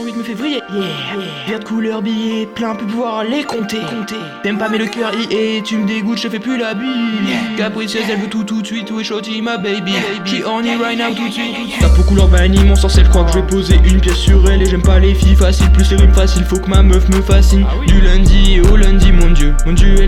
808 me février, yeah, yeah. de couleur billet, plein peut pouvoir les compter. compter. T'aimes pas mais le cœur y est, tu me dégoûtes, je fais plus la bille. Capricieuse, elle veut tout tout de suite, où est shorty ma baby. She on it right now tout de suite. Ta peau couleur vanille, mon sens elle croit que je vais poser une pièce sur elle et j'aime pas les filles faciles, plus les rimes faciles, faut que ma meuf me fascine. Du lundi au lundi, mon dieu, mon dieu,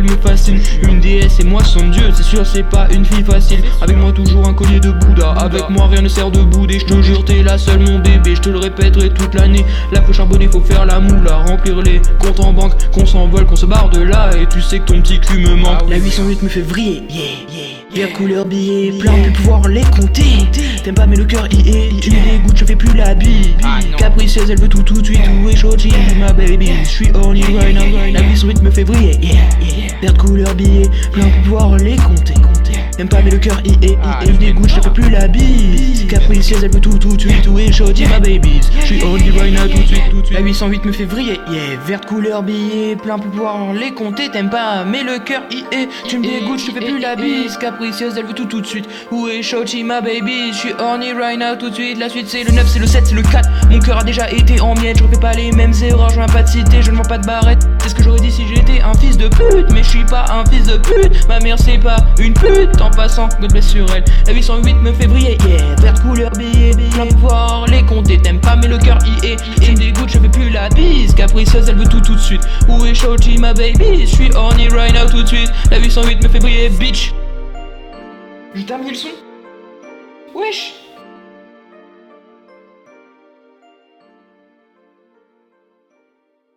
Une déesse et moi son dieu, c'est sûr c'est pas une fille facile. Avec moi toujours un collier de Bouddha, avec moi rien ne sert de bouder, je te jure t'es la seule mon bébé, je te le répéterai toute l'année. La feu charbonner, faut faire la moula, remplir les comptes en banque, qu'on s'envole, qu'on se barre de là. Et tu sais que ton petit cul me manque. La 808 me fait vriller, yeah, yeah. Vert couleur billet, plein de pouvoir les compter. T'aimes pas mais le cœur y est, je fais plus la bille. Capricieuse, elle veut tout tout de suite, où est Shoji, ma baby. Je suis on you right now, la 808 me fait vriller, yeah, yeah. Vert couleur billet, plein pouvoir les compter. T'aimes pas mais le cœur y est, il dégoûte, je fais plus la bise. Capricieuse, elle veut tout tout de suite, où est Shoji, ma baby. Je suis on now, tout de suite, tout de suite. La 808 me fait vriller, yeah. Verte couleur billet, plein pouvoir les compter. T'aimes pas mais le cœur y est, tu me dégoûtes, je fais plus la bise. Capricieuse, elle veut tout tout de suite. Où est Shochi, ma baby? Je suis horny right now tout de suite. La suite c'est le 9, c'est le 7, c'est le 4. Mon cœur a déjà été en miettes. Je refais pas les mêmes erreurs, je viens pas de citer, je ne vends pas de barrette. C'est ce que j'aurais dit si j'étais un fils de pute. Mais je suis pas un fils de pute. Ma mère c'est pas une pute. En passant, God bless sur elle. La 808 me fait briller, yeah. Verte couleur billet, plein pouvoir les compter. T'aimes pas mais le cœur y est. Et me dégoûte, je fais plus la bise. Capricieuse, elle veut tout tout de suite. Où est Shochi, ma baby? Je suis horny right now tout de suite. La 808 me fait briller, bitch. J'ai terminé le son Wesh